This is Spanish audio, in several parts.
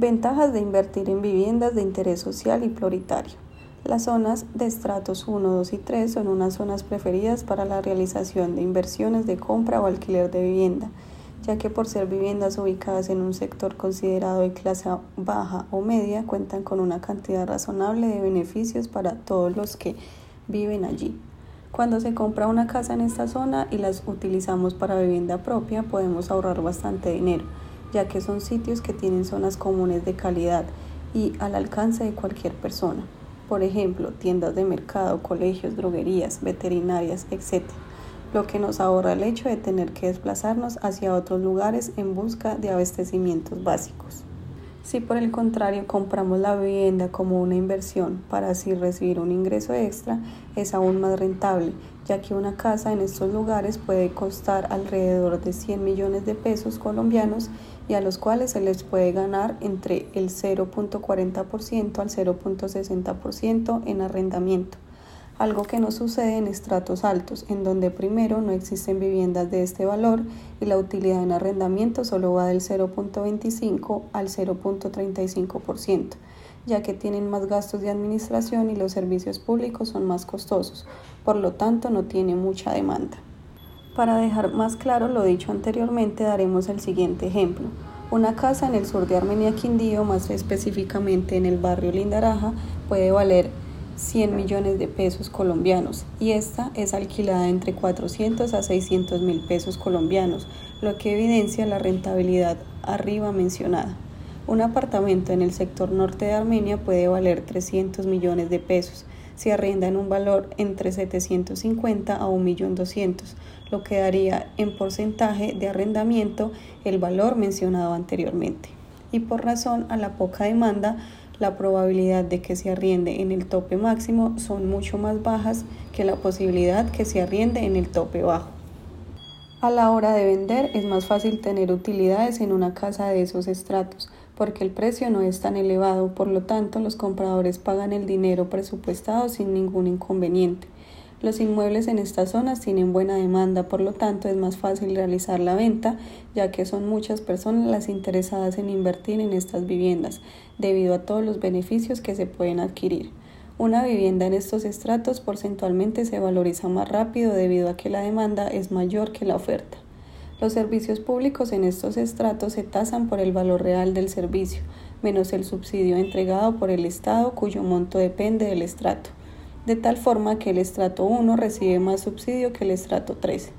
Ventajas de invertir en viviendas de interés social y prioritario. Las zonas de estratos 1, 2 y 3 son unas zonas preferidas para la realización de inversiones de compra o alquiler de vivienda, ya que por ser viviendas ubicadas en un sector considerado de clase baja o media, cuentan con una cantidad razonable de beneficios para todos los que viven allí. Cuando se compra una casa en esta zona y las utilizamos para vivienda propia, podemos ahorrar bastante dinero ya que son sitios que tienen zonas comunes de calidad y al alcance de cualquier persona. Por ejemplo, tiendas de mercado, colegios, droguerías, veterinarias, etc. Lo que nos ahorra el hecho de tener que desplazarnos hacia otros lugares en busca de abastecimientos básicos. Si por el contrario compramos la vivienda como una inversión para así recibir un ingreso extra, es aún más rentable, ya que una casa en estos lugares puede costar alrededor de 100 millones de pesos colombianos y a los cuales se les puede ganar entre el 0.40% al 0.60% en arrendamiento algo que no sucede en estratos altos, en donde primero no existen viviendas de este valor y la utilidad en arrendamiento solo va del 0.25 al 0.35%, ya que tienen más gastos de administración y los servicios públicos son más costosos, por lo tanto no tiene mucha demanda. Para dejar más claro lo dicho anteriormente, daremos el siguiente ejemplo. Una casa en el sur de Armenia Quindío, más específicamente en el barrio Lindaraja, puede valer 100 millones de pesos colombianos y esta es alquilada entre 400 a 600 mil pesos colombianos, lo que evidencia la rentabilidad arriba mencionada. Un apartamento en el sector norte de Armenia puede valer 300 millones de pesos si arrienda en un valor entre 750 a 1.200.000, lo que daría en porcentaje de arrendamiento el valor mencionado anteriormente. Y por razón a la poca demanda, la probabilidad de que se arriende en el tope máximo son mucho más bajas que la posibilidad que se arriende en el tope bajo. A la hora de vender es más fácil tener utilidades en una casa de esos estratos, porque el precio no es tan elevado, por lo tanto los compradores pagan el dinero presupuestado sin ningún inconveniente. Los inmuebles en estas zonas tienen buena demanda, por lo tanto es más fácil realizar la venta, ya que son muchas personas las interesadas en invertir en estas viviendas, debido a todos los beneficios que se pueden adquirir. Una vivienda en estos estratos porcentualmente se valoriza más rápido debido a que la demanda es mayor que la oferta. Los servicios públicos en estos estratos se tasan por el valor real del servicio, menos el subsidio entregado por el Estado cuyo monto depende del estrato de tal forma que el estrato 1 recibe más subsidio que el estrato 3.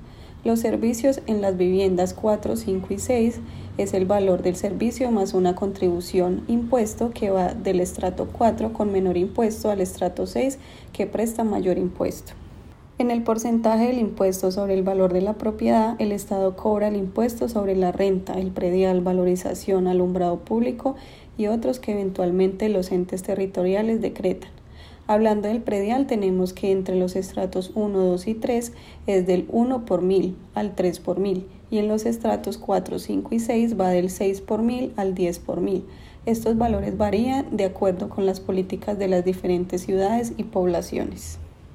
Los servicios en las viviendas 4, 5 y 6 es el valor del servicio más una contribución impuesto que va del estrato 4 con menor impuesto al estrato 6 que presta mayor impuesto. En el porcentaje del impuesto sobre el valor de la propiedad, el Estado cobra el impuesto sobre la renta, el predial, valorización, alumbrado público y otros que eventualmente los entes territoriales decretan. Hablando del predial, tenemos que entre los estratos 1, 2 y 3 es del 1 por 1000 al 3 por 1000 y en los estratos 4, 5 y 6 va del 6 por 1000 al 10 por 1000. Estos valores varían de acuerdo con las políticas de las diferentes ciudades y poblaciones.